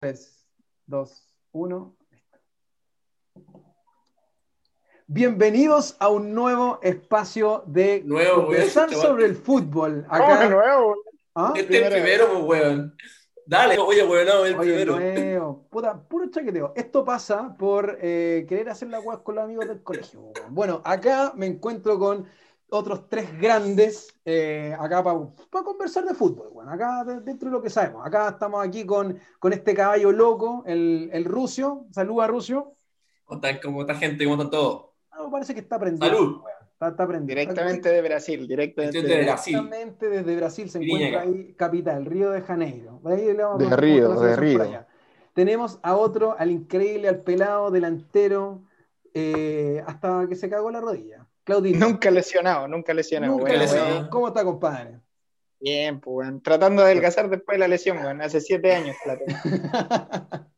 3, 2, 1. Bienvenidos a un nuevo espacio de Nuevo, conversar sobre el fútbol. ¿Cómo que Acá, nuevo? ¿Ah? Este es el primero, pues, weón. Dale, oye, weón, no, el Oye, primero. nuevo. Puta, puro chaqueteo. Esto pasa por eh, querer hacer la guas con los amigos del colegio. weón. Bueno, acá me encuentro con otros tres grandes eh, acá para conversar de fútbol. Bueno, acá de- dentro de lo que sabemos. Acá estamos aquí con, con este caballo loco, el, el Rucio. Saluda, Rucio. ¿Cómo está gente? ¿Cómo están todos? Ah, parece que está aprendiendo. Salud. Está, está aprendiendo. Directamente de Brasil, directamente Estoy de de Brasil. Directamente desde Brasil se encuentra ahí, capital, Río de Janeiro. De ahí le vamos a De preguntar Río, de Río. Tenemos a otro, al increíble, al pelado, delantero, eh, hasta que se cagó la rodilla. Claudito. Nunca lesionado, nunca lesionado. Nunca Bueno, lesionado. bueno. ¿Cómo está, compadre? Bien, pues, weón. Tratando de adelgazar después de la lesión. Hace siete años la tengo.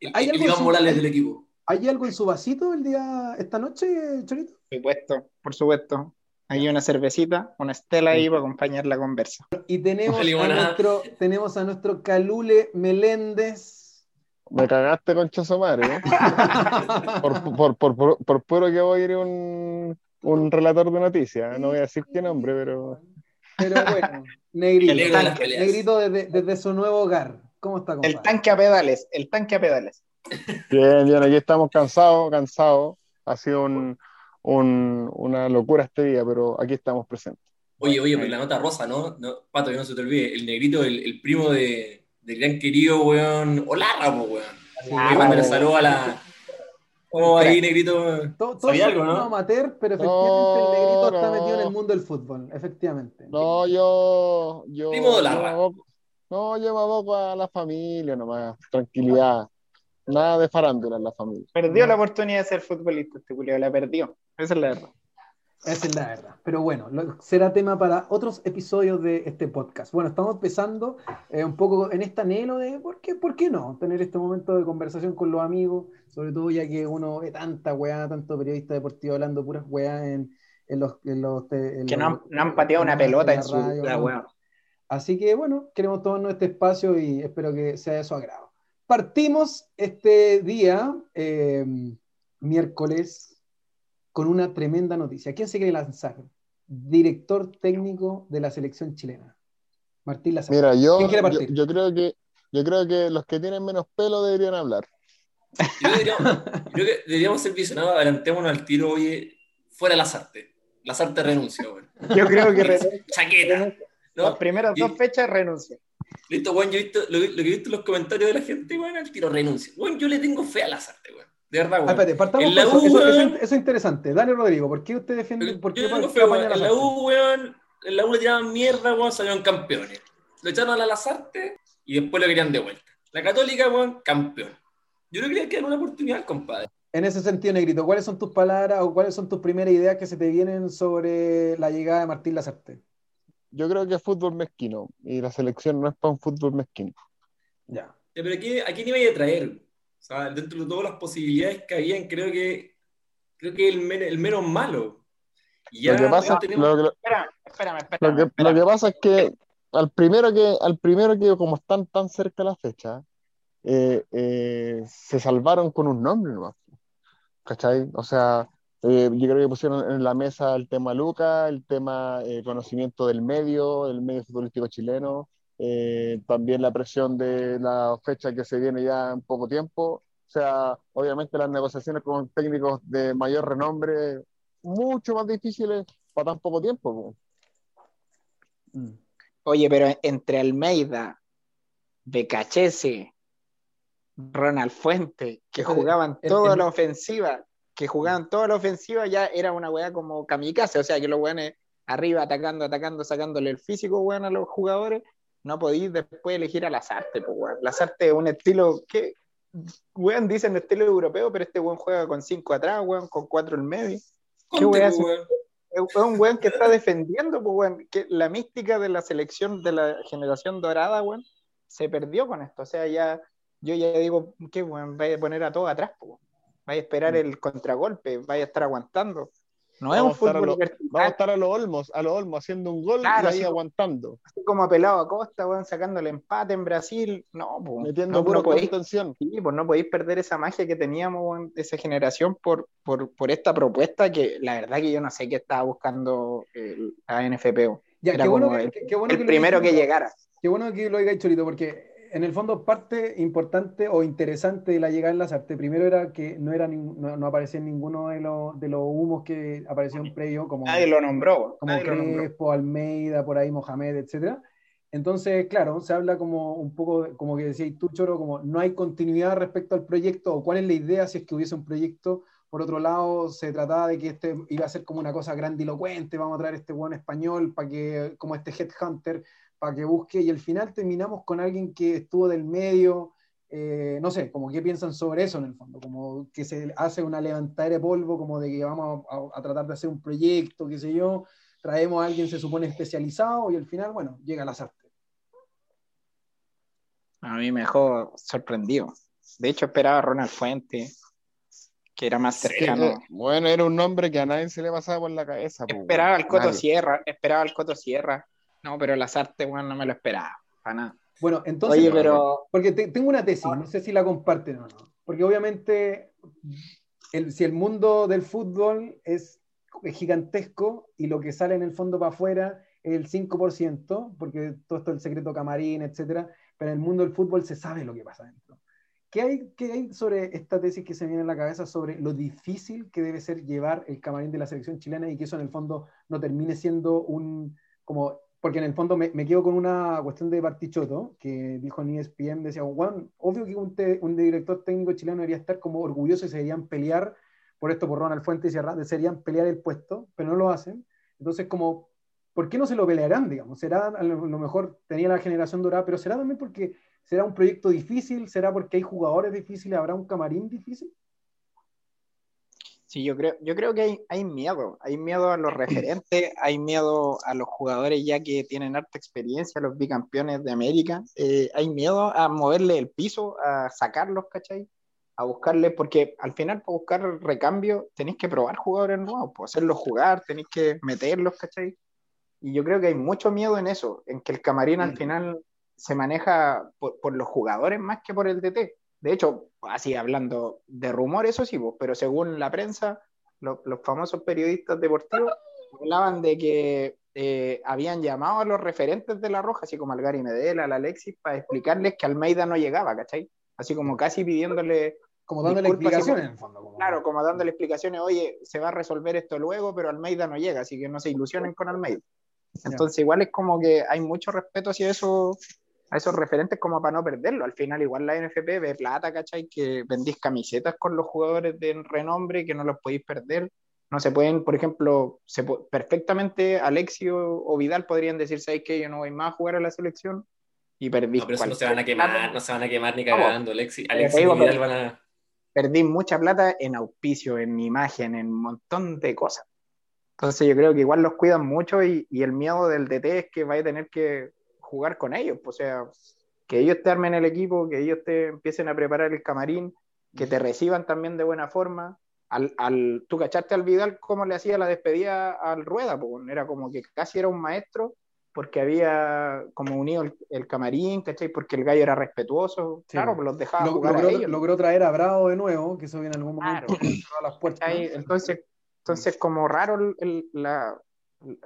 El, ¿Hay el algo Iván su- Morales hay- del equipo. ¿Hay algo en su vasito el día, esta noche, Chorito? Por supuesto, por supuesto. Hay una cervecita, una estela ahí para acompañar la conversa. Y tenemos a, nuestro, tenemos a nuestro Calule Meléndez. Me cagaste con madre, ¿eh? Por, por, por, por, por puro que voy a ir un, un relator de noticias. No voy a decir qué nombre, pero. Pero bueno, Negrito. El de. Negrito desde, desde su nuevo hogar. ¿Cómo está, compadre? El tanque a pedales, el tanque a pedales. Bien, bien, aquí estamos cansados, cansados. Ha sido un, un- una locura este día, pero aquí estamos presentes. Oye, oye, pues la nota rosa, ¿no? no Pato, que no se te olvide. El negrito, el, el primo de, del gran querido, weón. Olarra, pues, weón. Sí, Que mándale saludos a la. ¿Cómo va ahí, negrito? Todo, todo ¿Sabía algo, no? amateur, pero efectivamente el negrito está metido en el mundo del fútbol, efectivamente. No, yo. yo Primo no, yo me aboco a la familia nomás, tranquilidad. Nada de farándula en la familia. Perdió la oportunidad de ser futbolista, este culiao, la perdió. Esa es la verdad. Esa es la verdad. Pero bueno, lo- será tema para otros episodios de este podcast. Bueno, estamos empezando eh, un poco en este anhelo de ¿por qué, ¿por qué no? Tener este momento de conversación con los amigos, sobre todo ya que uno ve tanta weá, tanto periodista deportivo hablando puras weá en, en los, en los- en Que los- no han, no han pateado una pelota en la su radio, vida, ¿no? weón. Así que bueno, queremos tomarnos este espacio y espero que sea de su agrado. Partimos este día, eh, miércoles, con una tremenda noticia. ¿Quién se quiere lanzar? Director técnico de la selección chilena. Martín Lazar. Mira, yo, ¿Quién quiere partir? yo creo que yo creo que los que tienen menos pelo deberían hablar. Yo creo que deberíamos ser visionados, adelantémonos al tiro, oye, fuera Lazarte. Lazarte renuncia, weón. Yo creo que re- Chaqueta. las ¿no? primeras Y- dos fechas renuncia. Listo, weón, yo he visto, lo, lo que he visto en los comentarios de la gente, weón, al tiro renuncia. Weón, yo le tengo fe a Lazarte, weón. De verdad, Ah, weón. espérate, partamos En la U, eso, eso- weón. eso es interesante. Dale, Rodrigo, ¿por qué usted defiende? ¿Por qué yo tengo pa- fe, apaña weón. a En la? U, weón, en la U le tiraban mierda, weón, salieron campeones. Lo echaron a la Lazarte y después lo querían de vuelta. La Católica, weón, campeón. Yo creo que le quedan una oportunidad, compadre. En ese sentido, Negrito, ¿cuáles son tus palabras o cuáles son tus primeras ideas que se te vienen sobre la llegada de Martín Lazarte? Yo creo que es fútbol mezquino y la selección no es para un fútbol mezquino. Ya. Ya, Pero aquí, ¿a quién iba a traer? O sea, dentro de todas las posibilidades que habían, creo que creo que el, men- el menos malo. Y ya Lo que pasa, tenemos- lo, lo- Espérame, espérame, lo espérame. que, espérame. lo que pasa es que al primero que, al primero que como están tan cerca la fecha, eh, eh, se salvaron con un nombre nomás. ¿Cachai? O sea, eh, yo creo que pusieron en la mesa el tema Luca, el tema eh, conocimiento del medio, el medio futbolístico chileno, eh, también la presión de la fecha que se viene ya en poco tiempo. O sea, obviamente las negociaciones con técnicos de mayor renombre, mucho más difíciles para tan poco tiempo. po. Mm. Oye, pero entre Almeida, Becachese, Ronald Fuente, que jugaban el- toda el- la ofensiva, que jugaban toda la ofensiva, ya era una weá como kamikaze, o sea que los weones arriba atacando, atacando, sacándole el físico, weón, a los jugadores, no podéis después elegir a Lazarte, pues weón. Lazarte es un estilo que, weón, dicen estilo europeo, pero este weón juega con cinco atrás, weón, con cuatro en medio. Weá pues, weón. Es un weón que está defendiendo, pues, weón, que la mística de la selección de la generación dorada, weón, se perdió con esto. O sea, ya, yo ya digo, ¿qué, weón? Vaya a poner a todo atrás, pues, weón. Vaya a esperar el contragolpe, vaya a estar aguantando. No es un a fútbol lo- Vamos a estar a los Olmos, a los Olmos haciendo un gol Claro, y ahí así- aguantando, así como apelado a Costa, weón, sacando el empate en Brasil. No, pues, metiendo no, puro no podéis, contención. sí, pues no podéis perder esa magia que teníamos weón, esa generación por, por, por esta propuesta que la verdad que yo no sé qué estaba buscando el- la NFP. weón. Ya, Era qué bueno como que, el- qué- qué bueno el que lo primero que llegara. Qué bueno que lo digáis, Cholito, porque en el fondo parte importante o interesante de la llegada en Lazarte, primero era que no, era no, no aparecía ninguno de los, de los humos que aparecieron previo, como, Nadie lo nombró. como nadie lo nombró. Crespo, Almeida, por ahí Mohamed, etcétera. Entonces, claro, se habla como un poco, como que decías tú, Choro, como no hay continuidad respecto al proyecto, o cuál es la idea si es que hubiese un proyecto. Por otro lado, se trataba de que este iba a ser como una cosa grandilocuente, vamos a traer este buen español para que, como este headhunter, para que busque, y al final terminamos con alguien que estuvo del medio, eh, no sé, como qué piensan sobre eso en el fondo, como que se hace una levantadera de polvo, como de que vamos a, a- a tratar de hacer un proyecto, qué sé yo, traemos a alguien se supone especializado y al final, bueno, llega la sartén. A mí me dejó sorprendido. De hecho, esperaba a Ronald Fuente, que era más Sí, cercano. Eh, Bueno, era un nombre que a nadie se le pasaba por la cabeza. Esperaba al Coto Nadie. Sierra, esperaba al Coto Sierra. No, pero las artes, weón, no me lo esperaba. Para nada. Bueno, entonces, Oye, pero porque te- tengo una tesis, no sé si la comparten o no, porque obviamente el- si el mundo del fútbol es gigantesco y lo que sale en el fondo para afuera es el 5%, porque todo esto es el secreto camarín, etcétera, pero en el mundo del fútbol se sabe lo que pasa dentro. ¿Qué hay, qué hay sobre esta tesis que se viene en la cabeza sobre lo difícil que debe ser llevar el camarín de la selección chilena y que eso en el fondo no termine siendo un, como, porque en el fondo me, me quedo con una cuestión de Bartichotto, que dijo en ESPN, decía, Juan, obvio que un, te- un director técnico chileno debería estar como orgulloso y se deberían pelear por esto, por Ronald Fuentes y Arra- deberían pelear el puesto, pero no lo hacen. Entonces, como, ¿por qué no se lo pelearán, digamos? Será, a lo mejor tenía la generación dorada, pero será también porque será un proyecto difícil, será porque hay jugadores difíciles, habrá un camarín difícil. Sí, yo creo, yo creo que hay, hay miedo. Hay miedo a los referentes, hay miedo a los jugadores ya que tienen harta experiencia, los bicampeones de América. Eh, hay miedo a moverle el piso, a sacarlos, ¿cachai? A buscarle, porque al final para buscar recambio tenéis que probar jugadores nuevos, pues hacerlos jugar, tenéis que meterlos, ¿cachai? Y yo creo que hay mucho miedo en eso, en que el camarín al final se maneja por, por los jugadores más que por el DT. De hecho, así hablando de rumor, eso sí, pero según la prensa, lo- los famosos periodistas deportivos hablaban de que eh, habían llamado a los referentes de La Roja, así como al Gary Medel, al Alexis, para explicarles que Almeida no llegaba, ¿cachai? Así como casi pidiéndole, Como dándole explicaciones en el fondo. como- claro, como dándole explicaciones, oye, se va a resolver esto luego, pero Almeida no llega, así que no se ilusionen con Almeida. Entonces, igual es como que hay mucho respeto hacia eso, a esos referentes como para no perderlo. Al final, igual la NFP ve plata, ¿cachai? Que vendís camisetas con los jugadores de renombre que no los podéis perder. No se pueden, por ejemplo, se pu- perfectamente Alexio o Vidal podrían decir, ¿sabes qué? Yo no voy más a jugar a la selección y perdí. No, pero eso no se van a quemar, plata. no se van a quemar ni cagando. Alexis, te Alexis digo, y Vidal van a. perdí mucha plata en auspicio, en imagen, en un montón de cosas. Entonces yo creo que igual los cuidan mucho y, y el miedo del DT es que vaya a tener que jugar con ellos. pues, O sea, que ellos te armen el equipo, que ellos te empiecen a preparar el camarín, que te reciban también de buena forma. Al, al, tú cachaste al Vidal cómo le hacía la despedida al Rueda, pues, era como que casi era un maestro porque había como unido el, el camarín, ¿cachai? Porque el gallo era respetuoso, Sí. claro, pues los dejaba Lo- jugar a logró, ellos. logró traer a Bravo de nuevo, que eso viene en algún momento Claro. las puertas. Entonces, entonces como raro el- la,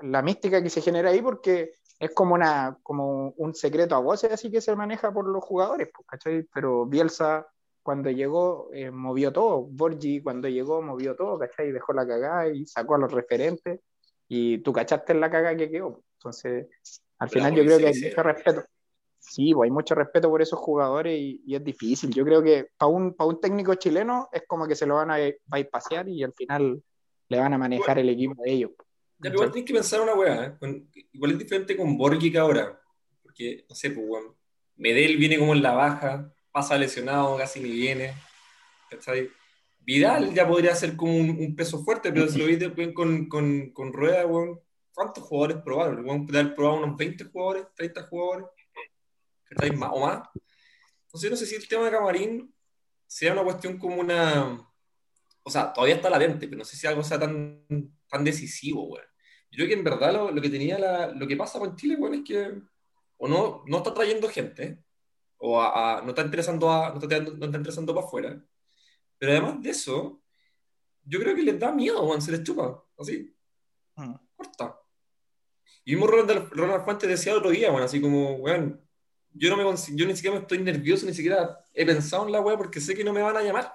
la mística que se genera ahí porque es como una como un secreto a voces así que se maneja por los jugadores, pues, ¿cachai? Pero Bielsa cuando llegó eh, movió todo, Borgi cuando llegó movió todo, ¿cachai? Dejó la cagada y sacó a los referentes y tú cachaste en la cagada que quedó. Entonces, al Pero final yo creo que hay mucho respeto. Sí, pues hay mucho respeto por esos jugadores y, y es difícil. Yo creo que para un, para un técnico chileno es como que se lo van a bypasear y al final le van a manejar el equipo de ellos. Ya, pero igual tienes que pensar una weá. ¿eh? Con- igual es diferente con Borgi que ahora. Porque, no sé, pues, weón. Medel viene como en la baja, pasa lesionado, casi ni viene. ¿Cachai? Vidal ya podría ser como un, un peso fuerte, pero si lo viste bien con, con, con Rueda, weón, ¿cuántos jugadores probaron? Weón, haber probado unos 20 jugadores, 30 jugadores, ¿cachai? Más, o más. Entonces, no sé si el tema de Camarín sea una cuestión como una o sea, todavía está latente, pero no sé si algo sea tan, tan decisivo, weón. Yo creo que en verdad lo, lo que tenía la, lo que pasa con Chile, weón, es que o no, no está trayendo gente, o a- a- no está interesando a, no está, no está interesando para afuera. Pero además de eso, yo creo que les da miedo, weón, se les chupa, así, Mm. corta. Y mismo Ronald, Ronald Fuentes decía el otro día, bueno, así como, weón, yo, no me, yo ni siquiera me estoy nervioso, ni siquiera he pensado en la weá porque sé que no me van a llamar.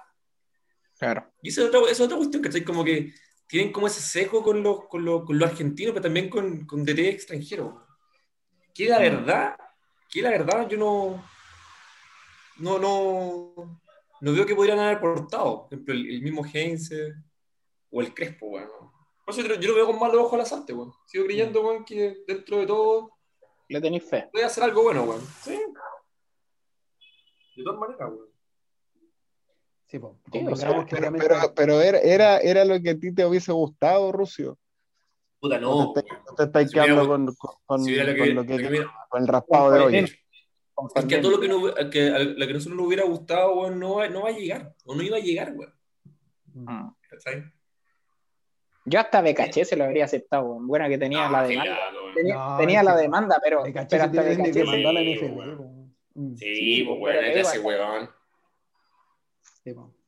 Claro. Y esa es otra, esa es otra cuestión, ¿cachai? Como que tienen como ese sesgo con los, con los, con los argentinos, pero también con, con DT extranjeros. Que la verdad, que la verdad yo no, no, no, no veo que podrían haber portado. Por ejemplo, el, el mismo Heinze o el Crespo, weón. Por eso yo, yo lo veo con malos ojos a las artes, weón. Sigo creyendo, weón, que dentro de todo Le tenéis fe. puede hacer algo bueno, weón. Sí. De todas maneras, weón. Sí, o sea, que Pero, obviamente- pero, pero era, era, era lo que a ti te hubiese gustado, Rucio. Puta, no. No te, weón. no te estáis Si hubiera- quedando con, con, con- Si hubiera lo que, con lo que- lo que me- con el raspado de hoy. Es que a todo lo que, no, a que, a lo que a nosotros nos hubiera gustado, weón, no, va- no va a llegar. O no iba a llegar, weón. Mm. ¿Cachai? Yo hasta BKC se lo habría aceptado, weón. Buena que tenía la demanda. Tenía, No, tenía es la que- demanda, pero, hasta sí, Sí, Sí, pues, pero weón, es de ese igual. weón. Sí,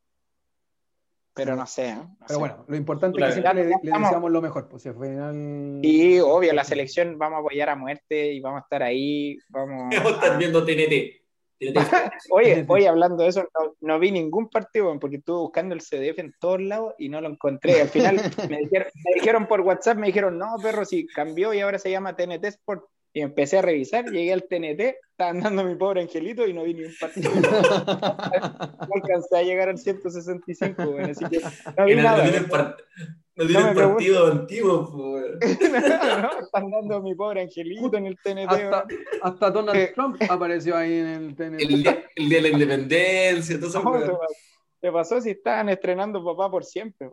pero no sé. ¿eh? No Pero sé. bueno, lo importante es que siempre le, le estamos. deseamos lo mejor. Pues si al final. Y obvio, la selección vamos a apoyar a muerte y vamos a estar ahí. Vamos Vamos a estar viendo TNT. Oye, oye, hablando de eso, no, no vi ningún partido, porque estuve buscando el CDF en todos lados y no lo encontré. Al final me dijeron, me dijeron por WhatsApp, me dijeron, no, perro, si cambió y ahora se llama TNT Sport. Y empecé a revisar, llegué al TNT, estaban dando mi pobre angelito y no vi ni un partido. No alcancé a llegar al 165, weón, así que no vi no- nada. no tienen, par- no No partido antiguo, pues, weón. No, están dando mi pobre angelito en el TNT. hasta, hasta Donald Eh. Trump apareció ahí en el TNT. El, día- el día de la independencia, todo eso. ¿Te pasó si estaban estrenando Papá por siempre?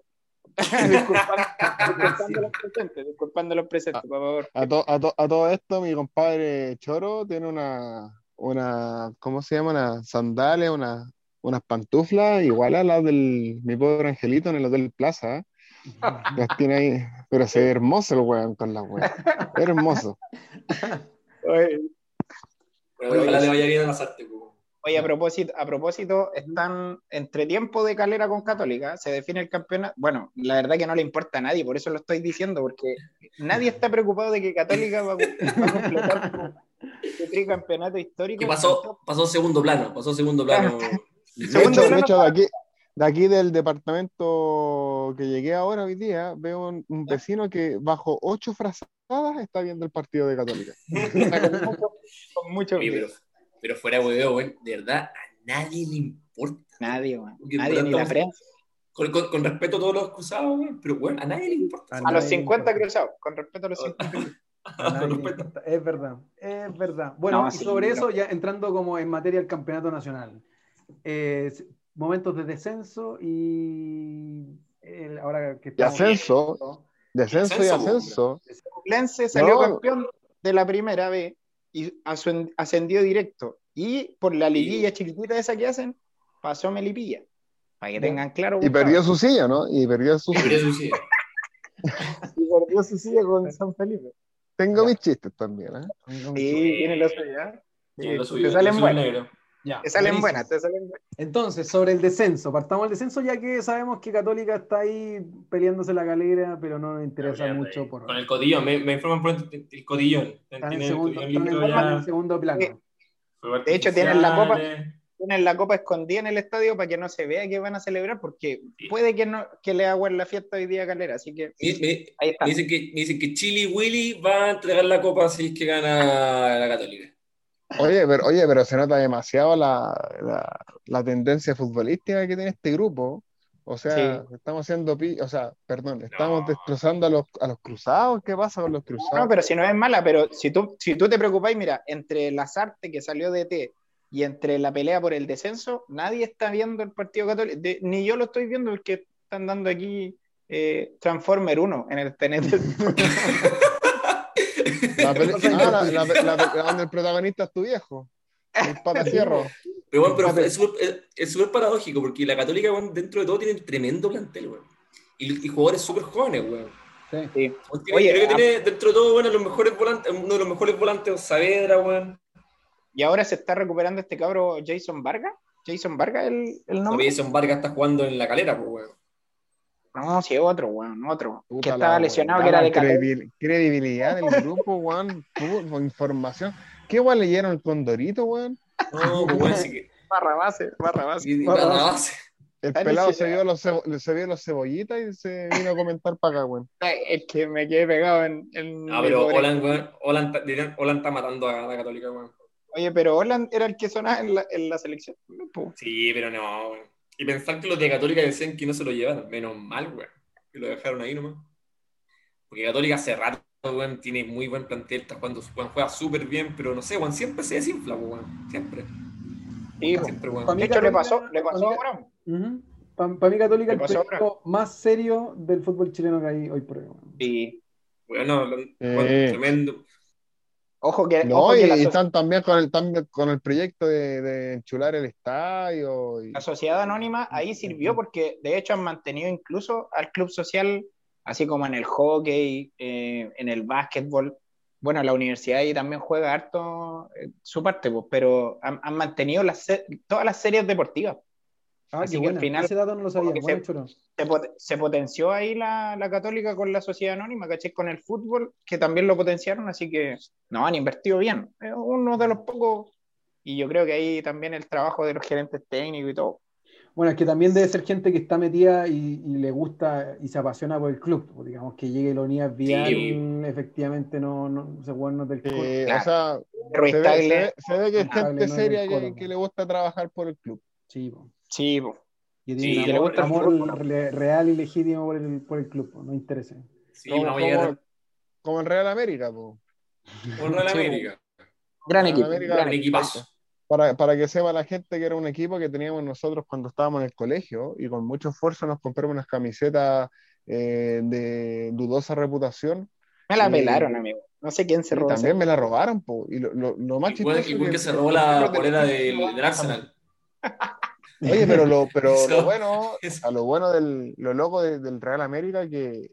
disculpando, los presentes, disculpando los presentes, por favor. A, to- a, to- a todo esto, mi compadre Choro tiene una, una ¿cómo se llama? Una sandalia, una, unas pantuflas igual a las del mi pobre angelito en el Hotel Plaza. ¿eh? Las tiene ahí, pero se ve hermoso el weón con las weas. Hermoso. Oye, Pero Ojalá le vaya bien a las artes, pues. Oye, a propósito, a propósito, están entre tiempo de calera con Católica, se define el campeonato. Bueno, la verdad que no le importa a nadie, por eso lo estoy diciendo, porque nadie está preocupado de que Católica va, a- va a completar su, tricampeonato histórico. Que pasó, pasó segundo plano, pasó segundo plano. De Segundo hecho, de, hecho, de aquí, de aquí del departamento que llegué ahora hoy día, veo un, un vecino que bajo ocho frazadas está viendo el partido de Católica. con mucho, con mucho pero, pero fuera de huevo, weón, de verdad, a nadie le importa. Nadie, weón. Porque nadie, ni la prensa. Con, con- con respeto a todos los cruzados, weón, pero bueno, a nadie le importa. A A los nadie le 50 importa. cruzados, con respeto a los 50 cruzados. A nadie Con le respeto. importa. Es verdad, es verdad. Bueno, No, y sobre pero- eso, ya entrando como en materia del campeonato nacional. Eh, momentos de descenso y el- ahora que Y estamos- ascenso, descenso y Ascenso, ascenso. Lense salió No. campeón de la primera vez y ascen- ascendió directo. Y por la liguilla chiquitita esa que hacen, pasó Melipilla. Para que tengan claro. Y perdió su silla, ¿no? Y perdió su silla. Y perdió su silla con San Felipe. Tengo mis chistes también, ¿eh? Sí, tiene lo suyo. ¿eh? Lo Sí, suyo, te salen lo suyo. Ya, Te salen buenas, te salen buenas. Entonces, sobre el descenso, partamos del descenso ya que sabemos que Católica está ahí peleándose la galera, pero no nos interesa mucho por Con el codillón, me, me informan por el, el codillón. están en Tiene el segundo, codillón están en segundo plano. De hecho, tienen la copa. artificiales. Tienen la copa escondida en el estadio para que no se vea que van a celebrar, porque Sí. puede que no que le hagan la fiesta hoy día a Calera. Así que Me, me- ahí está. me dicen que, me dicen que Chili Willy va a entregar la copa si es que gana la Católica. Oye, pero, oye, pero se nota demasiado la, la, la tendencia futbolística que tiene este grupo. O sea, estamos haciendo, pi- o sea, perdón, estamos No. destrozando a los, a los cruzados. ¿Qué pasa con los cruzados? No, pero si no es mala, pero si tú, si tú te preocupáis, mira, entre Lazarte que salió de T y entre la pelea por el descenso, nadie está viendo el partido católico, de- ni yo lo estoy viendo porque están dando aquí eh, Transformer 1 en el TNT. La ah, la, la- la- la- donde el protagonista es tu viejo. El patacierro. Pero bueno, pero es súper es- es súper paradójico porque la Católica, weón, dentro de todo tiene un tremendo plantel, weón. Y, y jugadores súper jóvenes, weón. Sí. Sí. Weón, tiene- Oye, creo que a- tiene dentro de todo, bueno, los mejores volantes, uno de los mejores volantes, Saavedra, weón. Y ahora se está recuperando este cabro Jason Vargas. Jason Vargas, el, el nombre. Jason Vargas está jugando en la calera, pues, weón. No, sí, otro, weón, otro. Puta que estaba lesionado, que era de credibil- Credibilidad del grupo, weón. Tuvo información. ¿Qué weón leyeron el Condorito, weón? No, pues, weón, sí que. Barra base, barra base. El pelado se vio, los cebo- se vio los cebollitas y se vino a comentar para acá, weón. Es que me quedé pegado en. en No, el pero Holland, weón, Holland, está- dirían, Holland está matando a la Católica, weón. Oye, pero Holland era el que sonaba en la, en la selección. Sí, pero no, weón. Y pensar que los de Católica decían que no se lo llevaron. Menos mal, weón. Que lo dejaron ahí nomás. Porque Católica hace rato, weón, tiene muy buen plantel, está jugando, weón, juega súper bien, pero no sé, weón, siempre se desinfla, weón. Siempre. Sí, po. Siempre, weón. De hecho, le pasó, le pasó a. Para mí, Católica, ¿Qué el pasó proyecto más serio del fútbol chileno que hay hoy por hoy. weón. Sí. Bueno, Eh. tremendo. Ojo que, No, ojo y, que la, y so- están también con el, también con el proyecto de, de enchular el estadio. y- la sociedad anónima ahí sirvió porque de hecho han mantenido incluso al club social, así como en el hockey, eh, en el básquetbol. Bueno, la universidad ahí también juega harto eh, su parte, pues, pero han, han mantenido las todas las series deportivas. Ah, Así qué que al final, Ese dato no lo sabía. Bueno, se- se, pot- se potenció ahí la, la católica con la sociedad anónima, ¿cachai? Con el fútbol, que también lo potenciaron, así que no, han invertido bien. Es uno de los pocos, y yo creo que ahí también el trabajo de los gerentes técnicos y todo. Bueno, es que también debe ser gente que está metida y, y le gusta y se apasiona por el club. pues, digamos que llegue unidad bien, efectivamente no, no se no del club. Eh, Claro. O sea, se ve, se ve- se ve que es gente no seria del que, que le gusta trabajar por el club. Sí, po. Sí, que Sí, tiene que le amor, gusta el amor fútbol. re- real y legítimo por el, por el club, po, no interesa. Sí, como, a como- en Real América, po. un Real Sí, América. Gran Real equipo. América, gran Un equipo. equipazo. Para, para que sepa la gente que era un equipo que teníamos nosotros cuando estábamos en el colegio y con mucho esfuerzo nos compramos unas camisetas eh, de dudosa reputación. Me la Sí. pelaron, amigo. No sé quién se robó. también me la robaron, po. Y lo, lo- lo más Igual, chistoso igual que- que se robó la polera del, del Arsenal. Oye, pero lo, pero Eso- lo bueno, eso. a lo bueno del, lo loco de- del Real América que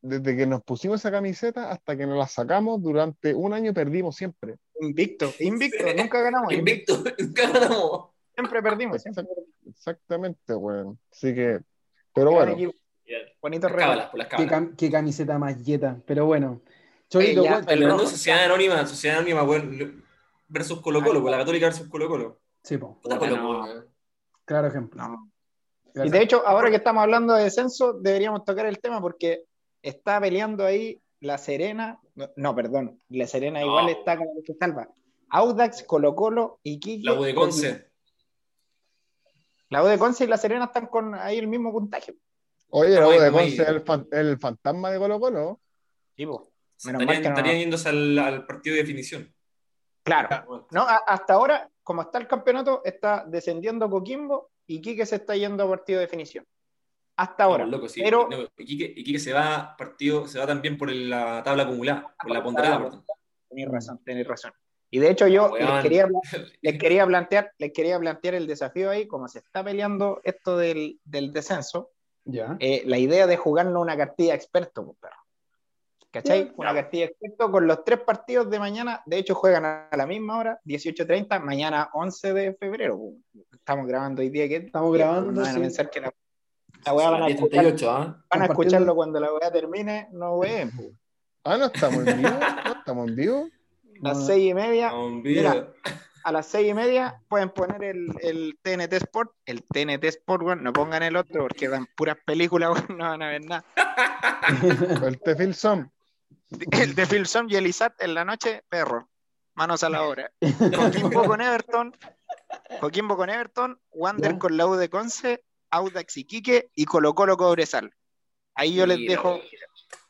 desde que nos pusimos esa camiseta hasta que nos la sacamos durante un año perdimos siempre. Invicto, invicto. Sí. Nunca ganamos. invicto. Invicto, nunca ganamos. Siempre perdimos. Siempre. Exactamente, weón. Así que, pero bueno, equipo. Bonito Las regalo. cábalas, por las Qué, cábalas. cam- qué camiseta más yeta. Pero bueno, Chorito, Oye, ya, cuenta- Hablando de rojo. Sociedad Anónima, Sociedad Anónima, weón, versus Colo Colo, la Católica versus Colo Colo. Sí, po, Puta Puta, Colo no. Claro ejemplo. No. Y de hecho, ahora que estamos hablando de descenso, deberíamos tocar el tema porque está peleando ahí La Serena. No, no, perdón. La Serena No. igual está como que se salva. Audax, Colo Colo y Quique. La U de Conce. La U de Conce y La Serena están con ahí el mismo puntaje. oye, la Estamos U de. Conce es el, fan- el fantasma de Colo Colo. Sí, mal Estarían, que no- estarían yéndose al, al partido de definición. Claro. No, a- hasta ahora, como está el campeonato, está descendiendo Coquimbo y Quique se está yendo a partido de definición. Hasta ahora. sí. Pero No, Iquique, Iquique se va partido, se va también por el- la tabla acumulada, por la ponderada, tenéis razón, tenéis razón. Y de hecho yo Weón. les quería, les quería plantear, les quería plantear el desafío ahí, como se está peleando esto del, del descenso, Ya. eh, la idea de jugarnos una cartilla experto, pues, perro. ¿Cachai? Una cartilla experto con los tres partidos de mañana. De hecho, juegan a la misma hora, 18.30, mañana 11 de febrero. Estamos grabando hoy día que Estamos grabando, No van a sí. pensar que la, la weá van a, escuchar- 10:38, ¿ah? van a escucharlo cuando la weá termine, no ween. Ah, no estamos en vivo. No estamos en vivo. A las seis y media, Mira. a las seis y media pueden poner el, el TNT Sport, el TNT Sport, weón, no pongan el otro porque dan puras películas, weón, no van a ver nada. El Tefil Som. El de Filson y Elizat en la noche, perro, manos a la obra. Coquimbo con Everton, Coquimbo con Everton, Wander Ya. con la U de Conce, Audax y Quique y Colo Colo Cobresal. Ahí yo les Mira, dejo,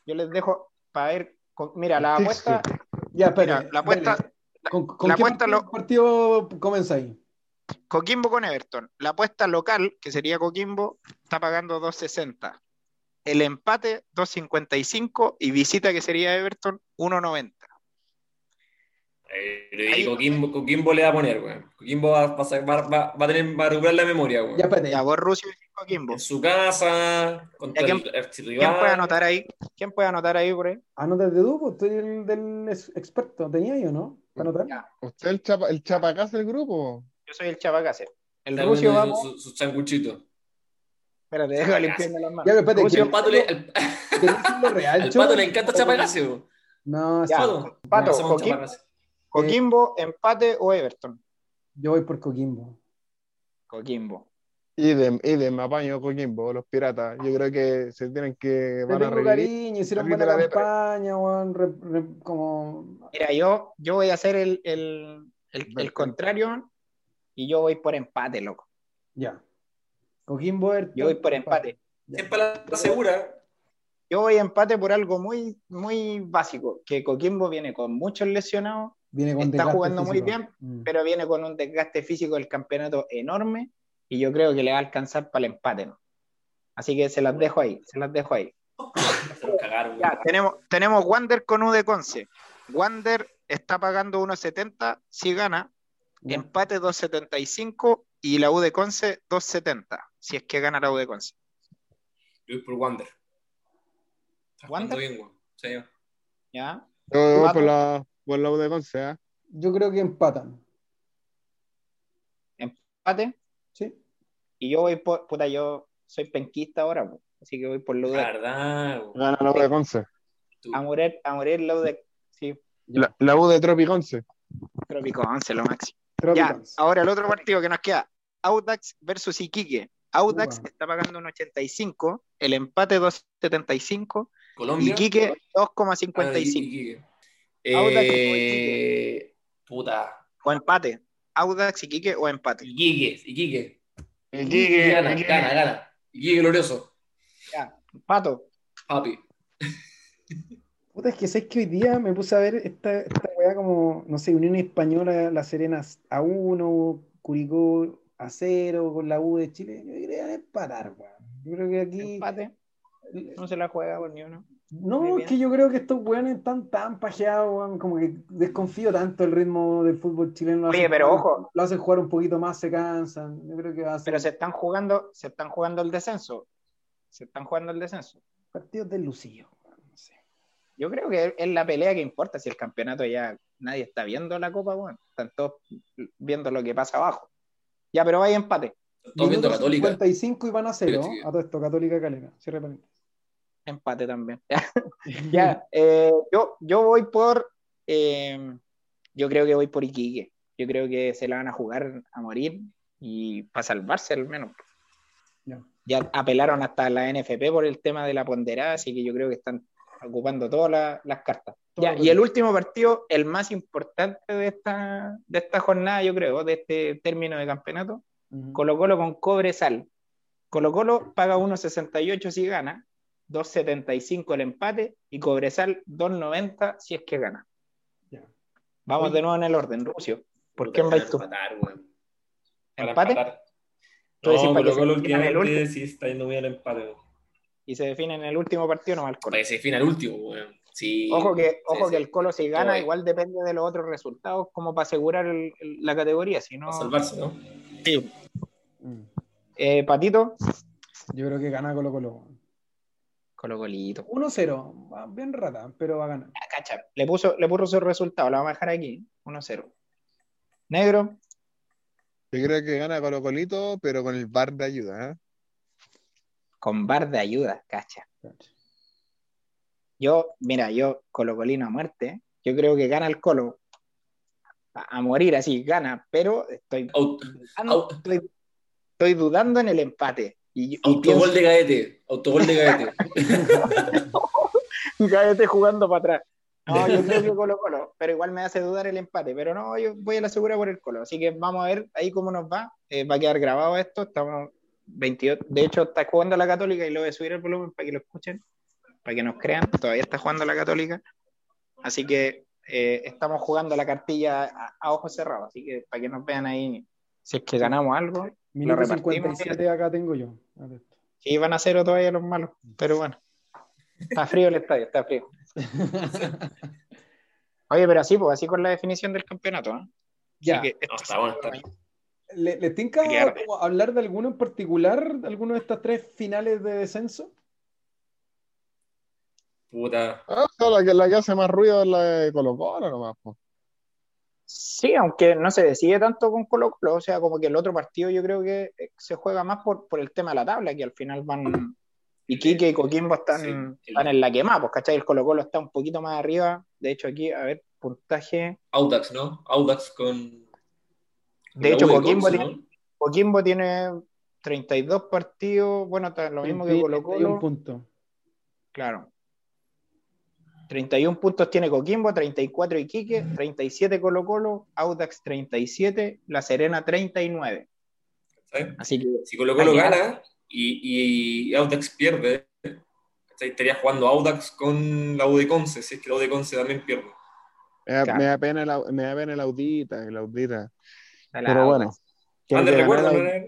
yo les dejo para ver, con- mira, la apuesta, Ya, espera. mira, la apuesta, ¿Con, con la qué apuesta partido, lo- partido comienza ahí? Coquimbo con Everton. La apuesta local, que sería Coquimbo, está pagando 2.60. El empate, 2.55. Y visita, que sería Everton, 1.90. Eh, Y Coquimbo, Coquimbo le va a poner, weón. Coquimbo va, va va- va- va a tener, va a recuperar la memoria, weón. Ya, espérate. Ya, vos, Rusio y Coquimbo. En su casa, contra Ya, el ¿quién-. ¿Quién puede anotar ahí? ¿Quién puede anotar ahí por ahí? Anota de tú, pues tú el del ex- experto. ¿Tenía yo, no? ¿Para anotar? Ya, ¿Usted el chapa, el chapacás del grupo? yo soy el Chavacácer. El Está Rusio vamos. Su, su, su sanguchito. Espérate, deja limpiarme las Ya, manos. pero espérate, Al Rusio, ¿qué- pato le, al, ¿Querés decirlo real, al pato le encanta chapacase, weón. No, Ya. Pato, Pato, hacemos un Coquimbo. empate o Everton. yo voy por Coquimbo. Coquimbo. Idem, idem, apaño Coquimbo, los piratas. Yo creo que se tienen que van a tengo cariño, hicieron buena la campaña, weón, re- re- como... Mira, yo, yo voy a hacer el, el, el, contrario y yo voy por empate, loco. Ya. Coquimbo, Everton, Yo voy por empate. Siempre la la segura. Yo voy empate por algo muy, muy básico, que Coquimbo viene con muchos lesionados, Viene con está jugando muy bien, Mm. pero viene con un desgaste físico del campeonato enorme y yo creo que le va a alcanzar para el empate, ¿no? Así que se las dejo ahí, se las dejo ahí. Ya, tenemos, tenemos Wander con U de Conce. Wander está pagando 1.70 si gana, empate 2.75 y la U de Conce 2.70 si es que gana la U de Conce. Yo voy por Wander. ¿Wander? bien. Sí. ¿Ya? Yo voy por la, por la U de Conce, ¿ah? Yo creo que empatan. Empate. ¿Sí? Y yo voy por, puta, yo soy penquista ahora, así que voy por la U de verdad. Gana la U de Conce. A morir, a morir la U de sí, La, la U de Tropiconce. Trópico 11, lo máximo. Ya, ahora el otro partido que nos queda, Audax versus Iquique. Audax Uva. está pagando un 85, el empate 2.75 Colombia. Iquique Ah, 2,55 Iquique. Audax o Eh, puta. o empate. Audax, Iquique o empate. Iquique, Iquique. Iquique, Gana, Iquique. gana, gana. Iquique glorioso. Ya, Pato, Papi. Puta, es que sabes que hoy día me puse a ver esta, esta weá como, no sé, Unión Española, La Serena a 1, Curicó a 0, con la U de Chile. Yo diría empatar, weón. Yo creo que aquí. empate. No se la juega por ni uno. No, es que yo creo que estos weones están tan pajeados, weón, como que desconfío tanto el ritmo del fútbol chileno. Oye, pero jugar- ojo. Lo hacen jugar un poquito más, se cansan. Yo creo que va a ser Pero se están jugando, se están jugando el descenso. Se están jugando el descenso. partidos del Lucillo. weón, no sé. Yo creo que es la pelea que importa si el campeonato ya nadie está viendo la copa, bueno, están todos viendo lo que pasa abajo. Ya, pero hay empate. Estamos viendo Católica. 55 y van a 0. Sí, sí. A todo esto, Católica Calera. Cierre paréntesis. Empate también. Ya, eh, yo, yo voy por. eh, yo creo que voy por Iquique. Yo creo que se la van a jugar a morir y para salvarse al menos. Ya. Ya apelaron hasta la NFP por el tema de la ponderada, así que yo creo que están ocupando todas la- las cartas. Ya, y el último partido, el más importante de esta, de esta jornada, yo creo, de este término de campeonato, Ujú. Colo Colo con Cobresal. Colo Colo paga 1.68 si gana, 2.75 el empate y Cobresal 2.90 si es que gana. Ya. Vamos de nuevo en el orden, Rucio. ¿Por para vais tú? empatar, ¿Empate? empatar. No, Colo Colo el últimamente último. sí está yendo muy al empate. Y se define en el último partido, no va el Colo. Que se defina el último, weón. Sí. Ojo que, ojo sí. que el Colo si gana, Oye. igual depende de los otros resultados, como para asegurar el- el- la categoría. Si no, Para salvarse, ¿no? Sí. Mm. Eh, Patito, Yo creo que gana Colo Colo. Colo Colito. 1-0. Va Bien rata, pero va a ganar. Ah, cacha, le puso, le puso su resultado, la vamos a dejar aquí, 1-0. Negro, Yo creo que gana Colo Colito, pero con el bar de ayuda, ¿eh? Con bar de ayuda, cacha. Yo, mira, yo colocolino a muerte, yo creo que gana el Colo a, a morir así, gana, pero estoy, Aut- dudando, estoy, estoy dudando en el empate. Y, y Autogol pienso, de Gaete. Autogol de Gaete. Gaete jugando para atrás. No, yo creo que Colo Colo, pero igual me hace dudar el empate. Pero no, yo voy a la segura por el Colo. Así que vamos a ver ahí cómo nos va. Eh, va a quedar grabado esto. Estamos 28. De hecho, está jugando la Católica y lo voy a subir el volumen para que lo escuchen, para que nos crean. Todavía está jugando la Católica. Así que eh, estamos jugando la cartilla a, a ojos cerrados. Así que para que nos vean ahí, si es que ganamos algo. Minuto repartimos. 57 acá tengo yo. Sí, van a cero todavía los malos. Pero bueno, está frío el estadio, está frío. Oye, pero así, pues así con la definición del campeonato. ¿no? Ya. Así que No, está bueno, está. ¿Le, le tinca como hablar de alguno en particular, de alguno de estas tres finales de descenso? Puta. Ah, la, que, la que hace más ruido es la de Colo Colo nomás. po. Sí, aunque no se decide tanto con Colo Colo, o sea, como que el otro partido yo creo que eh, se juega más por, por el tema de la tabla, que al final van Iquique y Coquimbo están, Sí, el- están en la quemada, pues, ¿cachai? El Colo Colo está un poquito más arriba, de hecho aquí, a ver, puntaje, Audax, ¿no? Audax con. De la hecho Coquimbo, tiene, ¿no? Coquimbo tiene 32 partidos, bueno, está lo mismo que Colo 31 Colo, puntos. claro. 31 puntos tiene Coquimbo, 34 Iquique, 37 Colo Colo, Audax 37, La Serena 39. ¿sabes? Así que Si Colo Colo gana y, y Audax pierde, estaría jugando Audax con la U de Conce, si es que la U de Conce también pierde. Me da, Claro. me da pena la, me da pena el audita, el audita. Pero bueno. Audax. tiene Grande que recuerdo, ganar ¿no? la- era?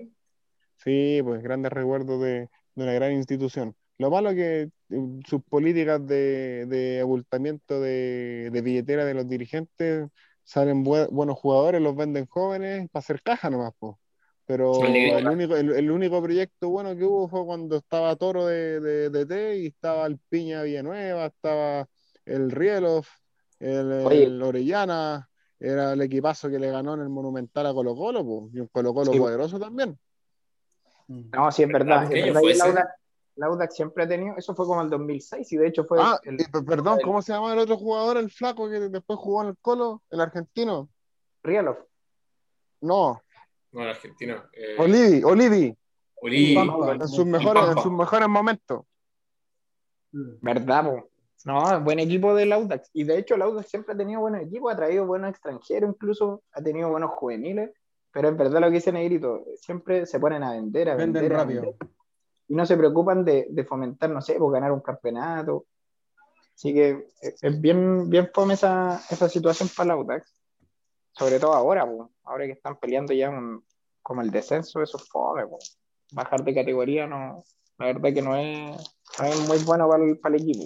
Sí, pues grandes recuerdos de, de una gran institución. Lo malo es que eh, sus políticas de, de abultamiento de, de billetera de los dirigentes salen bue- buenos jugadores, los venden jóvenes para hacer caja nomás, pues. Pero El único, el, el único proyecto bueno que hubo fue cuando estaba Toro de, de, de T y estaba el Piña Villanueva, estaba el Rielov, el, el Orellana, era el equipazo que le ganó en el Monumental a Colo Colo, pues, y un Colo Colo Sí. poderoso también. Mm. No, sí, es verdad. ¿Qué Es verdad siempre ha tenido, eso fue como el 2006 y de hecho fue Ah, el perdón, el- ¿cómo se llama el otro jugador, el flaco que después jugó en el Colo, el argentino? Rielov. No, No, el argentino. Eh, Olivi, Olivi, Oli- Pampa. en sus mejores, en sus mejores momentos. ¿Verdad, po? No, buen equipo del Audax. Y de hecho el Audax siempre ha tenido buenos equipos, ha traído buenos extranjeros incluso, ha tenido buenos juveniles. Pero es verdad lo que dice Negrito, siempre se ponen a vender, a Venden vender, a rápido. vender. Y no se preocupan de, de fomentar, no sé, por ganar un campeonato. Así que es es bien, bien fome esa, esa situación para el Audax. Sobre todo ahora, po. ahora que están peleando ya un- como el descenso, eso es fome. po. Bajar de categoría, no, la verdad que no es, no es muy bueno para el, para el equipo.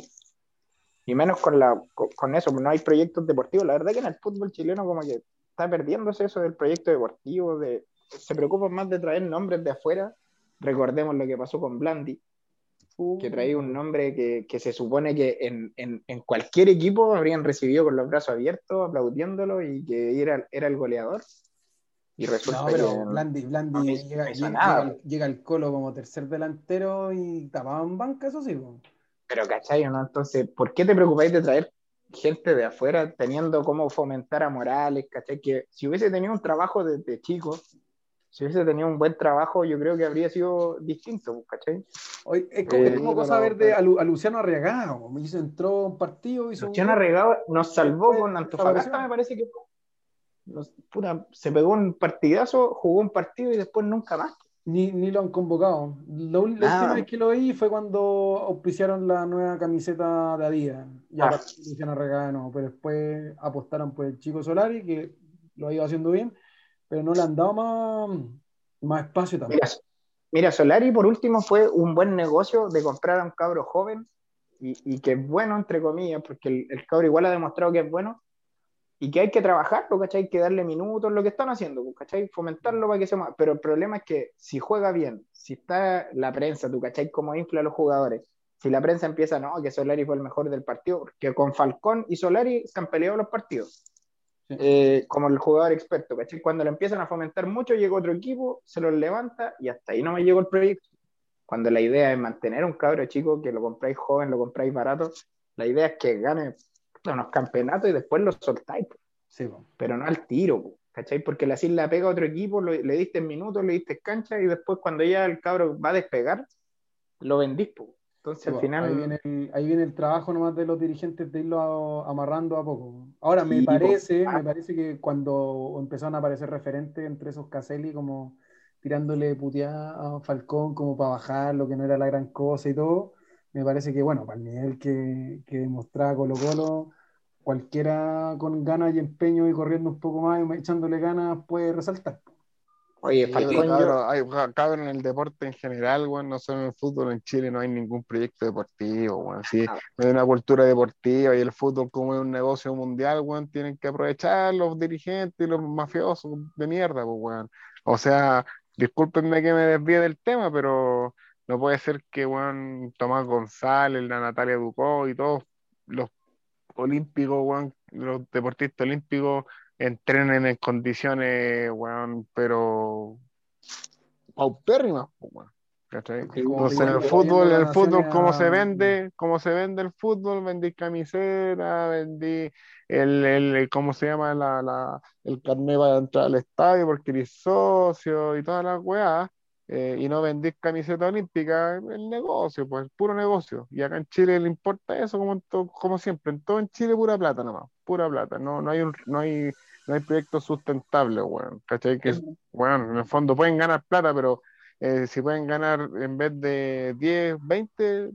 Y menos con, la, con, con eso, no hay proyectos deportivos. La verdad que en el fútbol chileno como que está perdiéndose eso del proyecto deportivo, de, se preocupan más de traer nombres de afuera. Recordemos lo que pasó con Blandi, que traía un nombre que, que se supone que en, en, en cualquier equipo habrían recibido con los brazos abiertos, aplaudiéndolo y que era, era el goleador. Y resulta No, pero que Blandi, Blandi no llega, llega- llega al- colo como tercer delantero y tapaban banca, eso sí. po. Pero, ¿cachai? ¿no? Entonces, ¿por qué te preocupáis de traer gente de afuera teniendo cómo fomentar a Morales? ¿cachai? Que si hubiese tenido un trabajo desde chico, si hubiese tenido un buen trabajo, yo creo que habría sido distinto, ¿cachai? Hoy, es como, Eh, como cosa ver de, a, Lu- a Luciano Arriagada. po. Hizo, entró un partido, hizo Luciano gol. Arregado nos salvó con Antofagasta, me parece que. Nos- se pegó un partidazo, jugó un partido y después nunca más. Ni, ni lo han convocado. La, ul- la Nada. última vez que lo vi fue cuando auspiciaron la nueva camiseta de Adidas. Y Ah. Luciano no, pero después apostaron por el chico Solari, que lo ha ido haciendo bien, pero no le han dado más, más espacio tampoco. Mira, mira, Solari por último fue un buen negocio de comprar a un cabro joven y, y que es bueno, entre comillas, porque el, el cabro igual ha demostrado que es bueno y que hay que trabajarlo, ¿cachai? Hay que darle minutos, lo que están haciendo, ¿cachai? Fomentarlo para que se mueva. Pero el problema es que si juega bien, si está la prensa, ¿tú cachai? Cómo infla a los jugadores. Si la prensa empieza, no, que Solari fue el mejor del partido, porque con Falcón y Solari se han peleado los partidos. Sí. Eh, como el jugador experto, ¿cachai? Cuando lo empiezan a fomentar mucho, llega otro equipo, se los levanta y hasta ahí no me llegó el proyecto. Cuando la idea es mantener un cabro chico, que lo compráis joven, lo compráis barato, la idea es que gane unos campeonatos y después lo soltáis, po, Sí, po. pero no al tiro, po, ¿cachai? Porque le hacís la pega a otro equipo, lo- le diste minutos, le diste cancha y después cuando ya el cabro va a despegar, lo vendís, po. Entonces Sí, al po. final... Ahí viene, el, ahí viene el trabajo nomás de los dirigentes de irlo a- amarrando a poco. Ahora, me Sí, parece, Ah. me parece que cuando empezaron a aparecer referentes entre esos Caselli, como tirándole puteada a Falcón como para bajar lo que no era la gran cosa y todo, me parece que, bueno, para el nivel que, que demostraba Colo Colo, cualquiera con ganas y empeño y corriendo un poco más y echándole ganas puede resaltar. Oye, Falcón, hay- cabrón, en el deporte en general, weón, no solo en el fútbol, en Chile no hay ningún proyecto deportivo, weón. Sí, Ah. no hay una cultura deportiva y el fútbol como es un negocio mundial, weón, tienen que aprovechar los dirigentes y los mafiosos de mierda, pues, weón. O sea, discúlpenme que me desvíe del tema, pero no puede ser que, weón, Tomás González, la Natalia Ducó y todos los olímpicos, weón, los deportistas olímpicos entrenen en condiciones, weón, pero paupérrimas, Entonces en el fútbol, el fútbol, ¿cómo se vende? ¿Cómo se vende el fútbol? Vendí camiseta, vendí el, el, el- ¿cómo se llama? La, la, el carnet para entrar al estadio porque eres socio y todas las weas. Eh, y no vendís camiseta olímpica, el negocio, pues, puro negocio. Y acá en Chile le importa eso como, como siempre. En todo en Chile pura plata nomás, pura plata. No, no hay un, no hay, no hay proyectos sustentables, weón. ¿Cachai? Que, bueno, en el fondo pueden ganar plata, pero eh, si pueden ganar en vez de 10, 20, eh,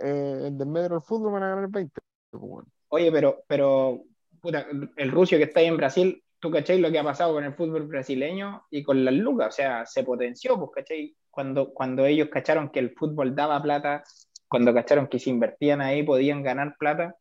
en desmedro del fútbol van a ganar 20. pues. Oye, pero, pero puta, el rucio que está ahí en Brasil, tú cachai lo que ha pasado con el fútbol brasileño y con las lucas, o sea, se potenció, pues, cachai, cuando, cuando ellos cacharon que el fútbol daba plata, cuando cacharon que si invertían ahí podían ganar plata,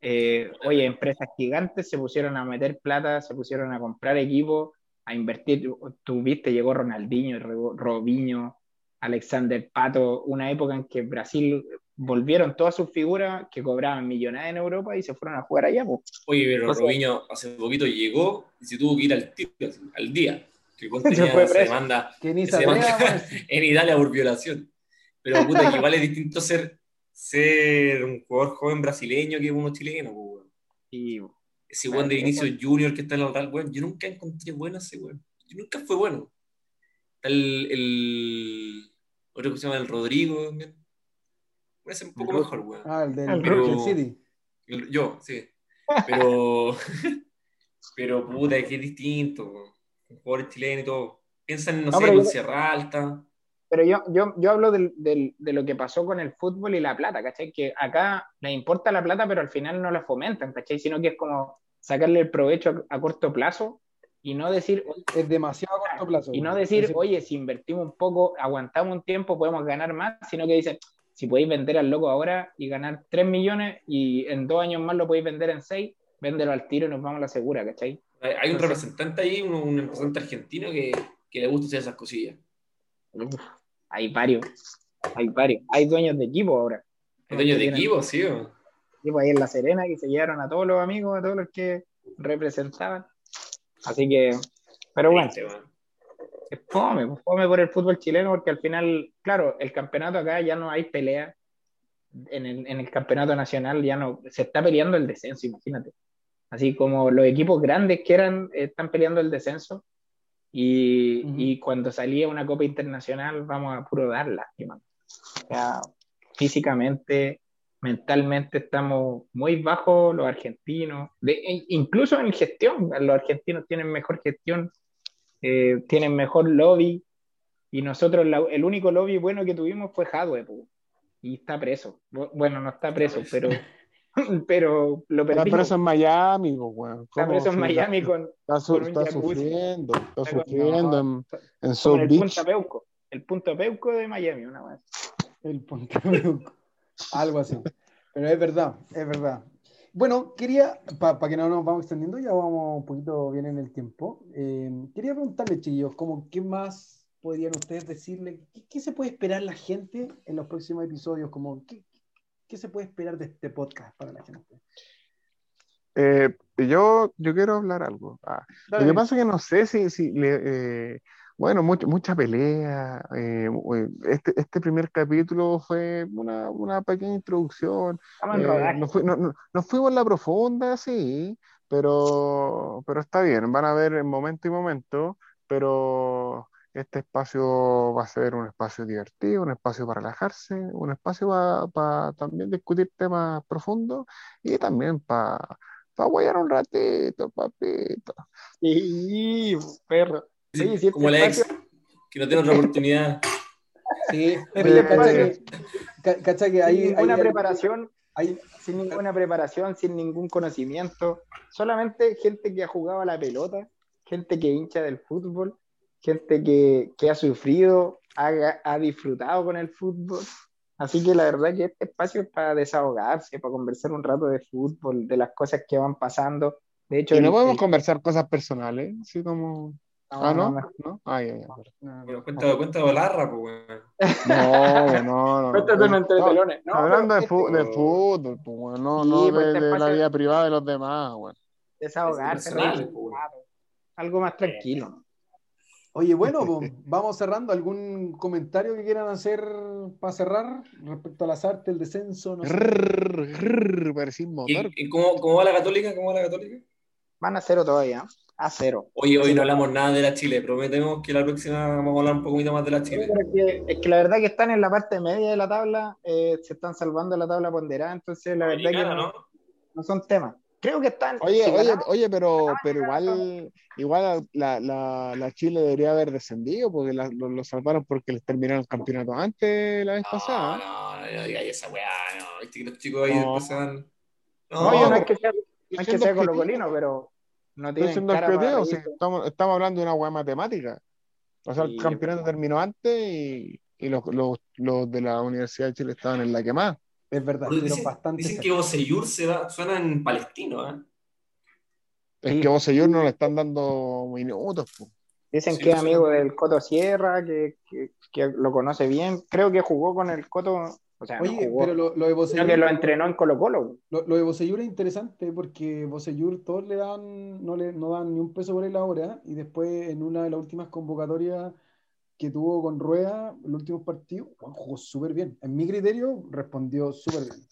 eh, oye, empresas gigantes se pusieron a meter plata, se pusieron a comprar equipos, a invertir, tú viste, llegó Ronaldinho, Ro- Robinho, Alexander Pato, una época en que Brasil volvieron todas sus figuras que cobraban millonadas en Europa y se fueron a jugar allá. pues. Oye, pero O sea- Robinho hace poquito llegó y se tuvo que ir al tiro, al día. Que Se tenía ni Se weón. en Italia por violación. Pero puta, que igual es distinto ser, ser un jugador joven brasileño que uno chileno, weón. Y Ese weón de Vinicius Junior que está en el Real, weón. Yo nunca encontré bueno ese weón. Yo nunca fue bueno. Está el, el otro que se llama el Rodrigo también. Es un poco mejor, weón. Ah, el del El Manchester Ro- City. El- Yo, sí. Pero, pero puta, es que es distinto. weón. Un jugador chileno y todo. Piensan, no, No, sé, pero en Sierra Alta. Pero yo, yo, yo hablo del- del- de lo que pasó con el fútbol y la plata, ¿cachai? Que acá les importa la plata, pero al final no la fomentan, ¿cachai? Sino que es como sacarle el provecho a, a corto plazo y no decir, Es demasiado a corto plazo. y no decir, oye, si invertimos un poco, aguantamos un tiempo, podemos ganar más, sino que dicen, si podéis vender al loco ahora y ganar 3 millones y en dos años más lo podéis vender en 6, véndelo al tiro y nos vamos a la segura, ¿cachai? Hay un Entonces- representante ahí, un, un representante argentino que, que le gusta hacer esas cosillas. Uf, hay varios, hay varios. Hay dueños de equipo ahora. Hay dueños de equipo, sí. weón. equipo ahí en La Serena que se llevaron a todos los amigos, a todos los que representaban. Así que, pero bueno, Triste, weón. Es fome, pues, fome por el fútbol chileno porque al final, claro, el campeonato acá ya no hay pelea. En el, en el campeonato nacional ya no, se está peleando el descenso, imagínate. Así como los equipos grandes que eran, están peleando el descenso. Y, Ujú. y cuando salía una Copa Internacional, vamos a puro dar lástima. O sea, físicamente, mentalmente estamos muy bajos los argentinos. De- e- incluso en gestión, los argentinos tienen mejor gestión, eh, tienen mejor lobby. Y nosotros, la- el único lobby bueno que tuvimos fue Jadwe, po, y está preso. Bu- Bueno, no está preso, pero, pero lo Está perdimos. preso en Miami, weón. Está ¿Cómo preso en Miami con, Está, su- con un está sufriendo, está Está con- sufriendo en, en con South el Beach. Punta Peuco. El Punta Peuco de Miami, una vez. El Punta Blanco. Algo así. Pero es verdad, es verdad. Bueno, quería, para que no nos vamos extendiendo, ya vamos un poquito bien en el tiempo. eh, quería preguntarle, chiquillos, como, ¿qué más podrían ustedes decirle? ¿Qué, qué se puede esperar la gente en los próximos episodios? Como, ¿qué, qué se puede esperar de este podcast para la gente? Eh, yo, yo quiero hablar algo. Ah, lo que pasa es que no sé si, si le, eh, bueno, mucha, mucha pelea. eh, eh, este, este primer capítulo fue una, una pequeña introducción. Eh, rodaje. nos, fui- no- no- fuimos en la profunda, sí, pero, pero está bien, van a ver en momento y momento, pero este espacio va a ser un espacio divertido, un espacio para relajarse, un espacio para también discutir temas profundos y también para pa guayar un ratito, papito. Sí, perro. Sí, este como la ex, que no tiene otra oportunidad. Sí, oye, espacio- cacha que, ca- cacha que sin ninguna ahí- preparación, ahí- sin ninguna preparación, sin ningún conocimiento, solamente gente que ha jugado a la pelota, gente que hincha del fútbol, gente que, que ha sufrido, ha, ha disfrutado con el fútbol. Así que la verdad que este espacio es para desahogarse, para conversar un rato de fútbol, de las cosas que van pasando. De hecho, Y no el- podemos el- conversar cosas personales, así como. Ah, ¿no? no, ¿No? Ah, ya, ya. No, Bueno, cuenta, cuenta Olarra, pues, weón. No, no, no. Cuéntate unos entre No, telones. No, Hablando de, este- de fútbol, pues, weón, no, Sí, no pues, de, este de la vida privada de los demás, weón. desahogarse, pues. algo más tranquilo. Oye, bueno, pues, vamos cerrando. ¿Algún comentario que quieran hacer para cerrar respecto a las artes, el descenso? No sé. Grrr, grrr, parecía un ¿Y, motor. y cómo, cómo va la Católica? ¿Cómo va la Católica? Van a cero todavía, a cero. Oye, hoy no hablamos nada de la Chile. Prometemos que la próxima vamos a hablar un poquito más de la Chile. Es que, es que la verdad que están en la parte media de la tabla, eh, se están salvando la tabla ponderada, entonces la verdad que no, ¿no? no son temas. Creo que están. Oye, si oye, ganamos- oye, pero, pero igual, igual la, la, la Chile debería haber descendido porque la- lo, lo salvaron porque les terminaron el campeonato antes la vez No, pasada. no, no, no digáis esa weá, no. Viste que los chicos ahí No. se van. No, Oye, no no, es que sea, no es que sea colocolino, pero no Estoy reírse. estamos, estamos hablando de una hueá matemática. O sea, Sí, el campeonato pero- terminó antes y, y los, los, los de la Universidad de Chile estaban en la que más. Es verdad, Dicen, bastante dicen que. Bocellur se va, suena en palestino, ¿eh? Es Sí. que Bocellur no le están dando minutos. po. Dicen Sí, que es amigo del Coto Sierra, que, que, que lo conoce bien. Creo que jugó con el Coto, o sea, no Oye, jugó, pero lo, lo de que lo entrenó en Colo Colo. lo, lo de Bocellur es interesante porque Bocellur todos le dan, no le no dan ni un peso por él ahora y después en una de las últimas convocatorias que tuvo con Rueda, el último partido, bueno, jugó súper bien. En mi criterio, respondió súper bien.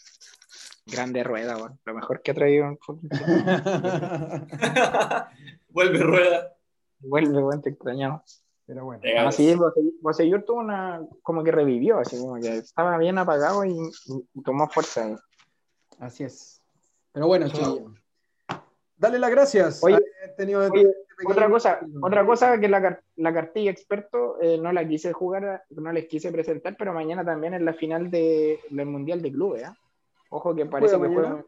Grande rueda, weón. lo mejor que ha traído en fútbol. Vuelve rueda. Vuelve, weón, te extrañamos. Pero bueno. Legal. Así es, Bocellur- Bocellur tuvo una, como que revivió, así como que estaba bien apagado y, y tomó fuerza. ahí. Así es. Pero bueno, chiquillos. Dale las gracias. Oye, Haber tenido oye, este Otra cosa, otra cosa que la, la cartilla experto eh, no la quise jugar, no les quise presentar, pero mañana también es la final de, del Mundial de Clubes. ¿ah? Ojo que parece que ¿Juega juega?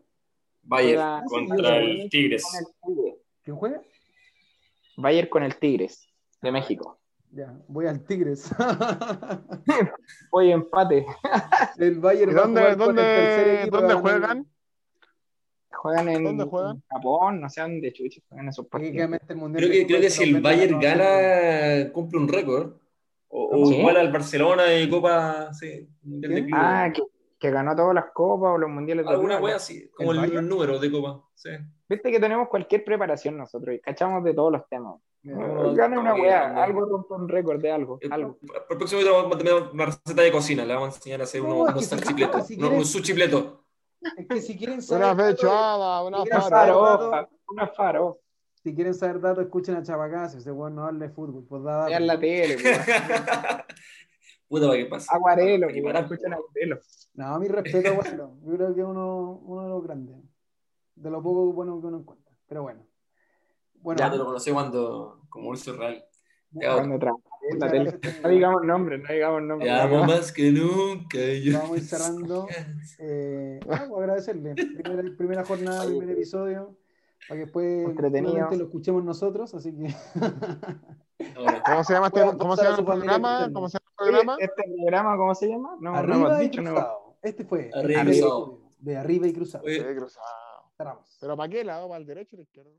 Bayern Juega- contra el Tigres. con el ¿Quién juega? Bayern con el Tigres de México. Ya, voy al Tigres. Oye, empate. el Bayern ¿Y va a dónde, jugar con el tercer dónde, equipo dónde ganando- juegan? Juegan en, ¿Dónde juegan? en Japón, no sé dónde chuches juegan esos partidos. Técnicamente el Mundial Creo que, creo si el a Bayern gana, cumple un récord. O, o igual al Barcelona de Copa, sí, Mundial de. Ah, que, que ganó todas las copas o los mundiales de Alguna wea así, como ¿El el, número de Copa. Sí. Viste que tenemos cualquier preparación nosotros y cachamos de todos los temas. No, Gana una no. algo rompe un récord de algo. El, algo. el próximo video vamos a tener una receta de cocina. Le vamos a enseñar a hacer No, unos, es que unos si- si unos suchipletos. Es que si quieren saber Una datos- fechada, una faro. farofa, una farofa. si quieren saber datos, escuchen a Chabacas, ese weón no habla de fútbol, pues da datos. Vean la tele. Puta, ¿para qué pasa? Aguarelo, Qué pues, escuchan Aguarelo. No, mi respeto, bueno, yo creo que es uno, uno de los grandes, de lo poco bueno que uno encuentra. Pero bueno. Bueno, Ya te lo conocí cuando, como Urso Real. Ya, Cuando gracias, No digamos nombres, no digamos nombres. Te amo más que nunca. yo- Vamos a ir cerrando. Eh, ah, pues agradecerle. Primera, primera jornada, primer episodio. Para que después lo escuchemos nosotros. Así que. ¿Cómo se llama, este, ¿cómo se llama el programa? ¿Cómo se llama el programa? ¿Este programa cómo se llama? No, no arriba hemos y dicho. No. cruzado. Este fue. Arriba y cruzado. De arriba y cruzado. Oye. ¿Pero para qué lado? ¿Para el derecho o el izquierdo?